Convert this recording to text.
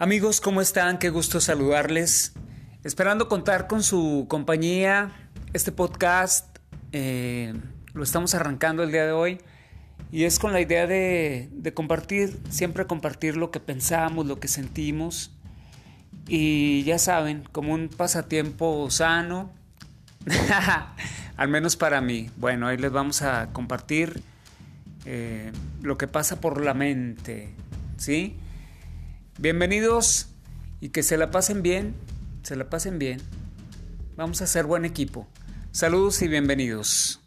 Amigos, ¿cómo están? Qué gusto saludarles. Esperando contar con su compañía. Este podcast eh, lo estamos arrancando el día de hoy y es con la idea de, compartir, siempre compartir lo que pensamos, lo que sentimos y ya saben, como un pasatiempo sano, al menos para mí. Bueno, ahí les vamos a compartir eh, lo que pasa por la mente, ¿sí? Bienvenidos y que se la pasen bien, se la pasen bien. Vamos a ser buen equipo. Saludos y bienvenidos.